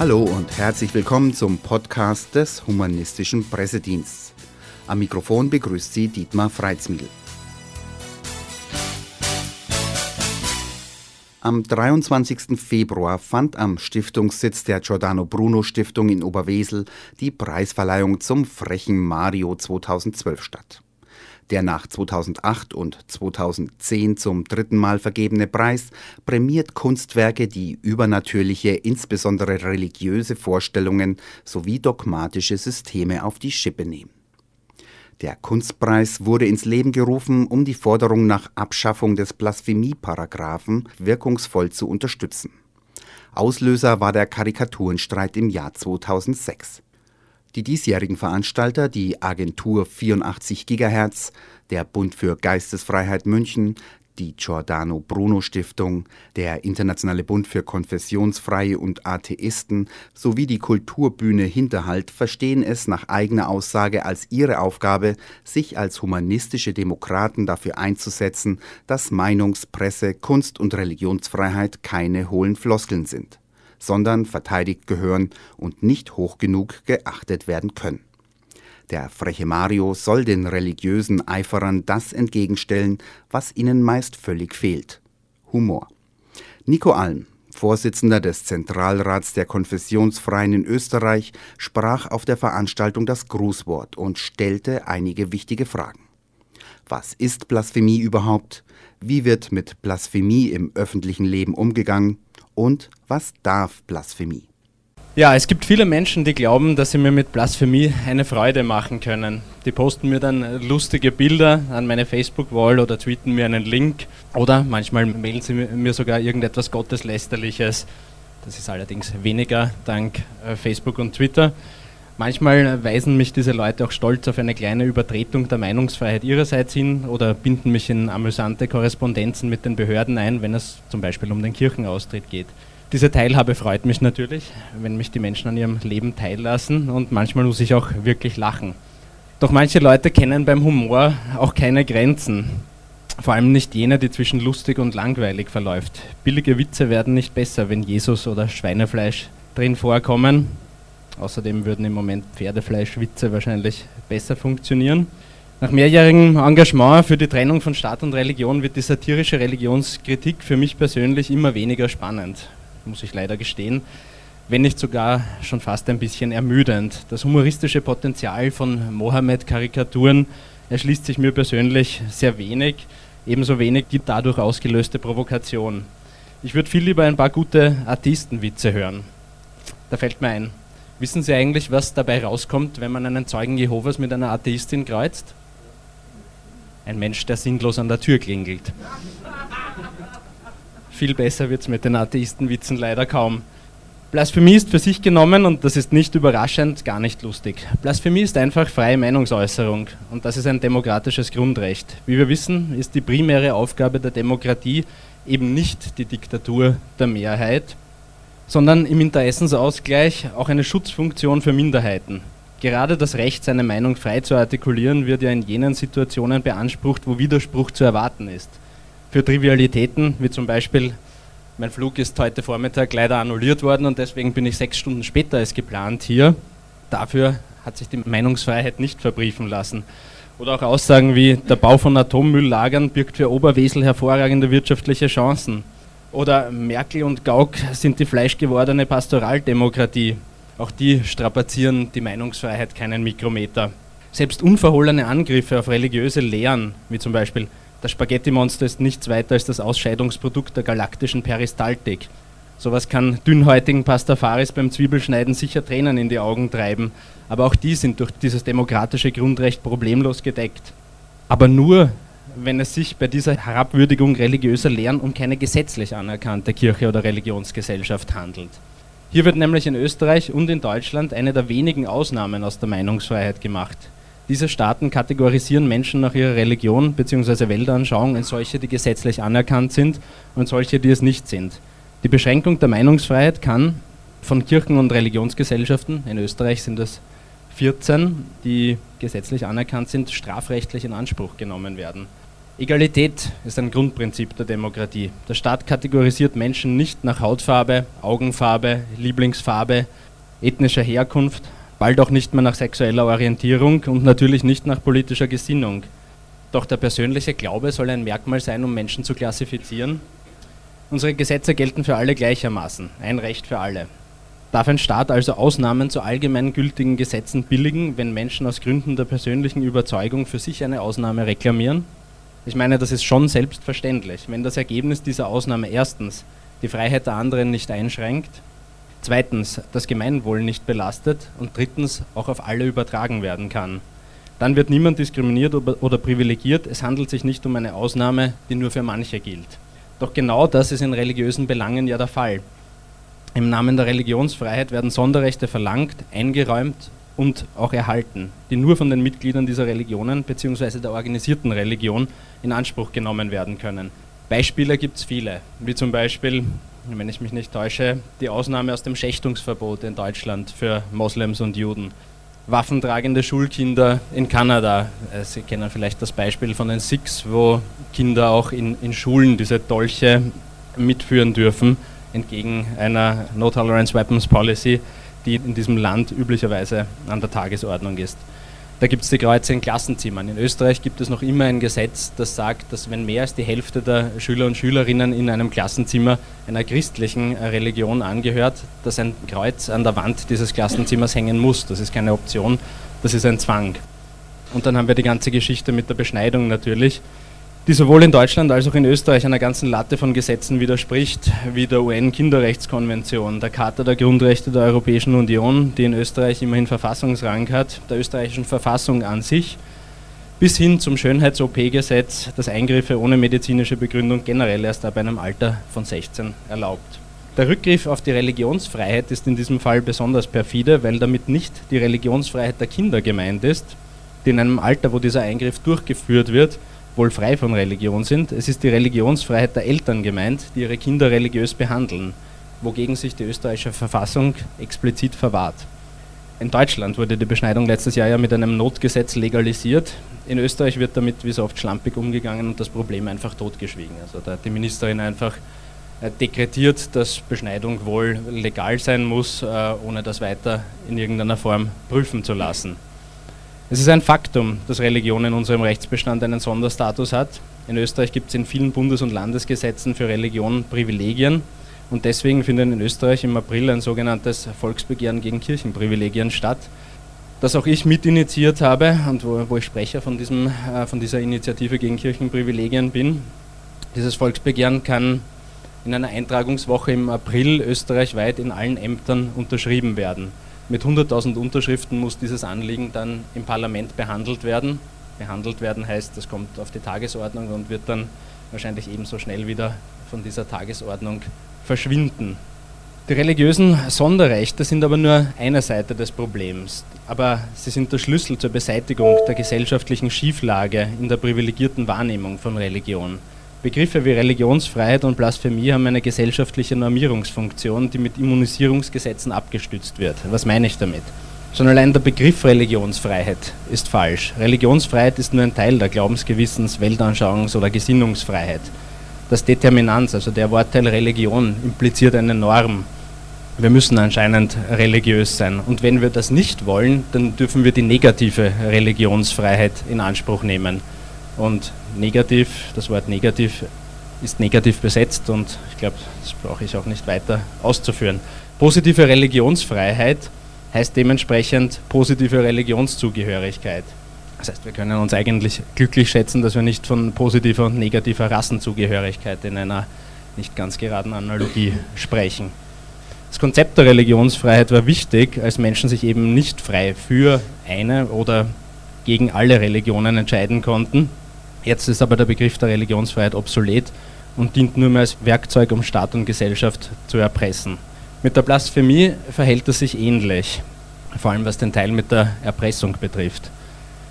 Hallo und herzlich willkommen zum Podcast des Humanistischen Pressedienstes. Am Mikrofon begrüßt Sie Dietmar Freitsmiedl. Am 23. Februar fand am Stiftungssitz der Giordano Bruno Stiftung in Oberwesel die Preisverleihung zum Frechen Mario 2012 statt. Der nach 2008 und 2010 zum dritten Mal vergebene Preis prämiert Kunstwerke, die übernatürliche, insbesondere religiöse Vorstellungen sowie dogmatische Systeme auf die Schippe nehmen. Der Kunstpreis wurde ins Leben gerufen, um die Forderung nach Abschaffung des Blasphemieparagraphen wirkungsvoll zu unterstützen. Auslöser war der Karikaturenstreit im Jahr 2006. Die diesjährigen Veranstalter, die Agentur 84 GHz, der Bund für Geistesfreiheit München, die Giordano Bruno Stiftung, der Internationale Bund für Konfessionsfreie und Atheisten sowie die Kulturbühne Hinterhalt verstehen es nach eigener Aussage als ihre Aufgabe, sich als humanistische Demokraten dafür einzusetzen, dass Meinungs-, Presse-, Kunst- und Religionsfreiheit keine hohlen Floskeln sind sondern verteidigt gehören und nicht hoch genug geachtet werden können. Der freche Mario soll den religiösen Eiferern das entgegenstellen, was ihnen meist völlig fehlt. Humor. Nico Alm, Vorsitzender des Zentralrats der Konfessionsfreien in Österreich, sprach auf der Veranstaltung das Grußwort und stellte einige wichtige Fragen. Was ist Blasphemie überhaupt? Wie wird mit Blasphemie im öffentlichen Leben umgegangen? Und was darf Blasphemie? Ja, es gibt viele Menschen, die glauben, dass sie mir mit Blasphemie eine Freude machen können. Die posten mir dann lustige Bilder an meine Facebook-Wall oder tweeten mir einen Link oder manchmal mailen sie mir sogar irgendetwas Gotteslästerliches. Das ist allerdings weniger dank äh, Facebook und Twitter. Manchmal weisen mich diese Leute auch stolz auf eine kleine Übertretung der Meinungsfreiheit ihrerseits hin oder binden mich in amüsante Korrespondenzen mit den Behörden ein, wenn es zum Beispiel um den Kirchenaustritt geht. Diese Teilhabe freut mich natürlich, wenn mich die Menschen an ihrem Leben teillassen und manchmal muss ich auch wirklich lachen. Doch manche Leute kennen beim Humor auch keine Grenzen. Vor allem nicht jene, die zwischen lustig und langweilig verläuft. Billige Witze werden nicht besser, wenn Jesus oder Schweinefleisch drin vorkommen. Außerdem würden im Moment Pferdefleischwitze wahrscheinlich besser funktionieren. Nach mehrjährigem Engagement für die Trennung von Staat und Religion wird die satirische Religionskritik für mich persönlich immer weniger spannend, muss ich leider gestehen, wenn nicht sogar schon fast ein bisschen ermüdend. Das humoristische Potenzial von Mohammed-Karikaturen erschließt sich mir persönlich sehr wenig, ebenso wenig die dadurch ausgelöste Provokation. Ich würde viel lieber ein paar gute Artistenwitze hören. Da fällt mir ein, Wissen Sie eigentlich, was dabei rauskommt, wenn man einen Zeugen Jehovas mit einer Atheistin kreuzt? Ein Mensch, der sinnlos an der Tür klingelt. Viel besser wird es mit den Atheistenwitzen leider kaum. Blasphemie ist für sich genommen, und das ist nicht überraschend, gar nicht lustig. Blasphemie ist einfach freie Meinungsäußerung und das ist ein demokratisches Grundrecht. Wie wir wissen, ist die primäre Aufgabe der Demokratie eben nicht die Diktatur der Mehrheit, sondern im Interessensausgleich auch eine Schutzfunktion für Minderheiten. Gerade das Recht, seine Meinung frei zu artikulieren, wird ja in jenen Situationen beansprucht, wo Widerspruch zu erwarten ist. Für Trivialitäten, wie zum Beispiel, mein Flug ist heute Vormittag leider annulliert worden und deswegen bin ich sechs Stunden später als geplant hier. Dafür hat sich die Meinungsfreiheit nicht verbriefen lassen. Oder auch Aussagen wie, der Bau von Atommülllagern birgt für Oberwesel hervorragende wirtschaftliche Chancen. Oder Merkel und Gauck sind die fleischgewordene Pastoraldemokratie. Auch die strapazieren die Meinungsfreiheit keinen Mikrometer. Selbst unverhohlene Angriffe auf religiöse Lehren, wie zum Beispiel das Spaghetti-Monster ist nichts weiter als das Ausscheidungsprodukt der galaktischen Peristaltik. Sowas kann dünnhäutigen Pastafaris beim Zwiebelschneiden sicher Tränen in die Augen treiben, aber auch die sind durch dieses demokratische Grundrecht problemlos gedeckt. Aber nur wenn es sich bei dieser Herabwürdigung religiöser Lehren um keine gesetzlich anerkannte Kirche oder Religionsgesellschaft handelt. Hier wird nämlich in Österreich und in Deutschland eine der wenigen Ausnahmen aus der Meinungsfreiheit gemacht. Diese Staaten kategorisieren Menschen nach ihrer Religion bzw. Weltanschauung in solche, die gesetzlich anerkannt sind und solche, die es nicht sind. Die Beschränkung der Meinungsfreiheit kann von Kirchen und Religionsgesellschaften, in Österreich sind es 14, die gesetzlich anerkannt sind, strafrechtlich in Anspruch genommen werden. Egalität ist ein Grundprinzip der Demokratie. Der Staat kategorisiert Menschen nicht nach Hautfarbe, Augenfarbe, Lieblingsfarbe, ethnischer Herkunft, bald auch nicht mehr nach sexueller Orientierung und natürlich nicht nach politischer Gesinnung. Doch der persönliche Glaube soll ein Merkmal sein, um Menschen zu klassifizieren. Unsere Gesetze gelten für alle gleichermaßen, ein Recht für alle. Darf ein Staat also Ausnahmen zu allgemein gültigen Gesetzen billigen, wenn Menschen aus Gründen der persönlichen Überzeugung für sich eine Ausnahme reklamieren? Ich meine, das ist schon selbstverständlich, wenn das Ergebnis dieser Ausnahme erstens die Freiheit der anderen nicht einschränkt, zweitens das Gemeinwohl nicht belastet und drittens auch auf alle übertragen werden kann. Dann wird niemand diskriminiert oder privilegiert, es handelt sich nicht um eine Ausnahme, die nur für manche gilt. Doch genau das ist in religiösen Belangen ja der Fall. Im Namen der Religionsfreiheit werden Sonderrechte verlangt, eingeräumt und auch erhalten, die nur von den Mitgliedern dieser Religionen bzw. der organisierten Religion in Anspruch genommen werden können. Beispiele gibt es viele, wie zum Beispiel, wenn ich mich nicht täusche, die Ausnahme aus dem Schächtungsverbot in Deutschland für Moslems und Juden. Waffentragende Schulkinder in Kanada. Äh, Sie kennen vielleicht das Beispiel von den Sikhs, wo Kinder auch in, in Schulen diese Dolche mitführen dürfen, entgegen einer No Tolerance Weapons Policy, die in diesem Land üblicherweise an der Tagesordnung ist. Da gibt es die Kreuze in Klassenzimmern. In Österreich gibt es noch immer ein Gesetz, das sagt, dass wenn mehr als die Hälfte der Schüler und Schülerinnen in einem Klassenzimmer einer christlichen Religion angehört, dass ein Kreuz an der Wand dieses Klassenzimmers hängen muss. Das ist keine Option, das ist ein Zwang. Und dann haben wir die ganze Geschichte mit der Beschneidung natürlich die sowohl in Deutschland als auch in Österreich einer ganzen Latte von Gesetzen widerspricht, wie der UN-Kinderrechtskonvention, der Charta der Grundrechte der Europäischen Union, die in Österreich immerhin Verfassungsrang hat, der österreichischen Verfassung an sich, bis hin zum Schönheits-OP-Gesetz, das Eingriffe ohne medizinische Begründung generell erst ab einem Alter von 16 erlaubt. Der Rückgriff auf die Religionsfreiheit ist in diesem Fall besonders perfide, weil damit nicht die Religionsfreiheit der Kinder gemeint ist, die in einem Alter, wo dieser Eingriff durchgeführt wird, wohl frei von Religion sind. Es ist die Religionsfreiheit der Eltern gemeint, die ihre Kinder religiös behandeln, wogegen sich die österreichische Verfassung explizit verwahrt. In Deutschland wurde die Beschneidung letztes Jahr ja mit einem Notgesetz legalisiert. In Österreich wird damit wie so oft schlampig umgegangen und das Problem einfach totgeschwiegen. Also da hat die Ministerin einfach äh, dekretiert, dass Beschneidung wohl legal sein muss, äh, ohne das weiter in irgendeiner Form prüfen zu lassen. Es ist ein Faktum, dass Religion in unserem Rechtsbestand einen Sonderstatus hat. In Österreich gibt es in vielen Bundes- und Landesgesetzen für Religion Privilegien und deswegen findet in Österreich im April ein sogenanntes Volksbegehren gegen Kirchenprivilegien statt, das auch ich mitinitiiert habe und wo, wo ich Sprecher von, diesem, äh, von dieser Initiative gegen Kirchenprivilegien bin. Dieses Volksbegehren kann in einer Eintragungswoche im April österreichweit in allen Ämtern unterschrieben werden. Mit 100.000 Unterschriften muss dieses Anliegen dann im Parlament behandelt werden. Behandelt werden heißt, es kommt auf die Tagesordnung und wird dann wahrscheinlich ebenso schnell wieder von dieser Tagesordnung verschwinden. Die religiösen Sonderrechte sind aber nur eine Seite des Problems, aber sie sind der Schlüssel zur Beseitigung der gesellschaftlichen Schieflage in der privilegierten Wahrnehmung von Religion. Begriffe wie Religionsfreiheit und Blasphemie haben eine gesellschaftliche Normierungsfunktion, die mit Immunisierungsgesetzen abgestützt wird. Was meine ich damit? Schon allein der Begriff Religionsfreiheit ist falsch. Religionsfreiheit ist nur ein Teil der Glaubensgewissens-, Weltanschauungs- oder Gesinnungsfreiheit. Das Determinanz, also der Wortteil Religion, impliziert eine Norm. Wir müssen anscheinend religiös sein. Und wenn wir das nicht wollen, dann dürfen wir die negative Religionsfreiheit in Anspruch nehmen. Und negativ, das Wort negativ ist negativ besetzt und ich glaube, das brauche ich auch nicht weiter auszuführen. Positive Religionsfreiheit heißt dementsprechend positive Religionszugehörigkeit. Das heißt, wir können uns eigentlich glücklich schätzen, dass wir nicht von positiver und negativer Rassenzugehörigkeit in einer nicht ganz geraden Analogie sprechen. Das Konzept der Religionsfreiheit war wichtig, als Menschen sich eben nicht frei für eine oder gegen alle Religionen entscheiden konnten, Jetzt ist aber der Begriff der Religionsfreiheit obsolet und dient nur mehr als Werkzeug, um Staat und Gesellschaft zu erpressen. Mit der Blasphemie verhält es sich ähnlich, vor allem was den Teil mit der Erpressung betrifft.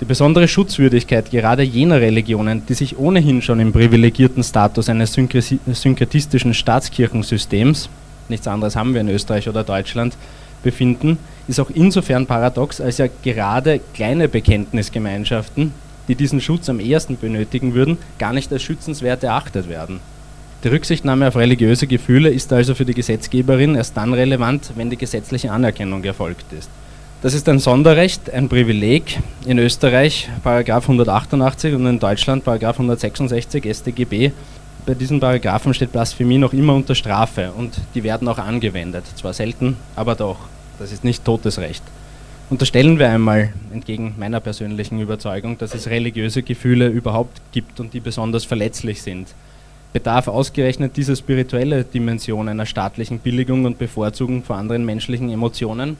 Die besondere Schutzwürdigkeit gerade jener Religionen, die sich ohnehin schon im privilegierten Status eines synkretistischen Staatskirchensystems, nichts anderes haben wir in Österreich oder Deutschland, befinden, ist auch insofern paradox, als ja gerade kleine Bekenntnisgemeinschaften die diesen Schutz am ehesten benötigen würden, gar nicht als schützenswert erachtet werden. Die Rücksichtnahme auf religiöse Gefühle ist also für die Gesetzgeberin erst dann relevant, wenn die gesetzliche Anerkennung erfolgt ist. Das ist ein Sonderrecht, ein Privileg. In Österreich Paragraph 188 und in Deutschland Paragraph 166 StGB. Bei diesen Paragraphen steht Blasphemie noch immer unter Strafe und die werden auch angewendet. Zwar selten, aber doch. Das ist nicht totes Recht. Unterstellen wir einmal, entgegen meiner persönlichen Überzeugung, dass es religiöse Gefühle überhaupt gibt und die besonders verletzlich sind. Bedarf ausgerechnet diese spirituelle Dimension einer staatlichen Billigung und Bevorzugung vor anderen menschlichen Emotionen?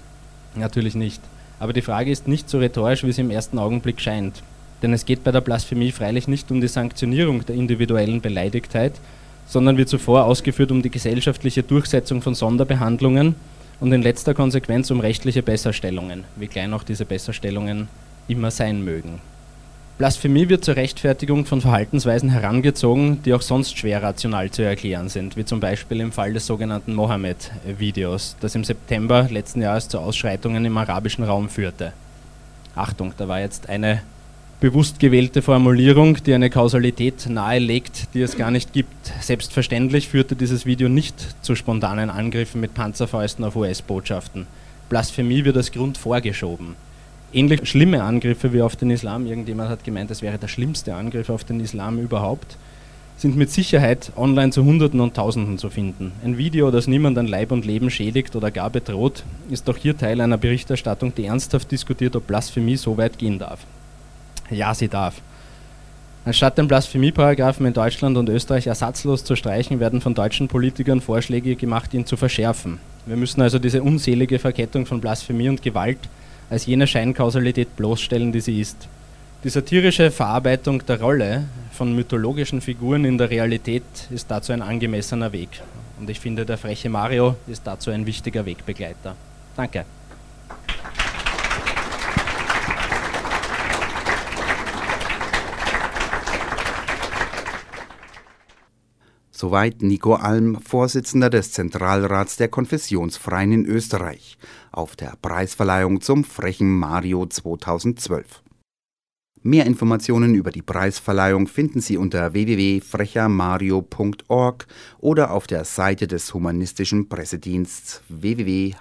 Natürlich nicht. Aber die Frage ist nicht so rhetorisch, wie sie im ersten Augenblick scheint. Denn es geht bei der Blasphemie freilich nicht um die Sanktionierung der individuellen Beleidigtheit, sondern wie zuvor ausgeführt um die gesellschaftliche Durchsetzung von Sonderbehandlungen und in letzter Konsequenz um rechtliche Besserstellungen, wie klein auch diese Besserstellungen immer sein mögen. Blasphemie wird zur Rechtfertigung von Verhaltensweisen herangezogen, die auch sonst schwer rational zu erklären sind, wie zum Beispiel im Fall des sogenannten Mohammed-Videos, das im September letzten Jahres zu Ausschreitungen im arabischen Raum führte. Achtung, da war jetzt eine bewusst gewählte Formulierung, die eine Kausalität nahelegt, die es gar nicht gibt. Selbstverständlich führte dieses Video nicht zu spontanen Angriffen mit Panzerfäusten auf US-Botschaften. Blasphemie wird als Grund vorgeschoben. Ähnlich schlimme Angriffe wie auf den Islam, irgendjemand hat gemeint, es wäre der schlimmste Angriff auf den Islam überhaupt, sind mit Sicherheit online zu Hunderten und Tausenden zu finden. Ein Video, das niemand an Leib und Leben schädigt oder gar bedroht, ist doch hier Teil einer Berichterstattung, die ernsthaft diskutiert, ob Blasphemie so weit gehen darf. Ja, sie darf. Anstatt den Blasphemieparagraphen in Deutschland und Österreich ersatzlos zu streichen, werden von deutschen Politikern Vorschläge gemacht, ihn zu verschärfen. Wir müssen also diese unselige Verkettung von Blasphemie und Gewalt als jene Scheinkausalität bloßstellen, die sie ist. Die satirische Verarbeitung der Rolle von mythologischen Figuren in der Realität ist dazu ein angemessener Weg. Und ich finde, der freche Mario ist dazu ein wichtiger Wegbegleiter. Danke. Soweit Nico Alm, Vorsitzender des Zentralrats der Konfessionsfreien in Österreich, auf der Preisverleihung zum Frechen Mario 2012. Mehr Informationen über die Preisverleihung finden Sie unter www.frechermario.org oder auf der Seite des Humanistischen Pressediensts www.hpd.de.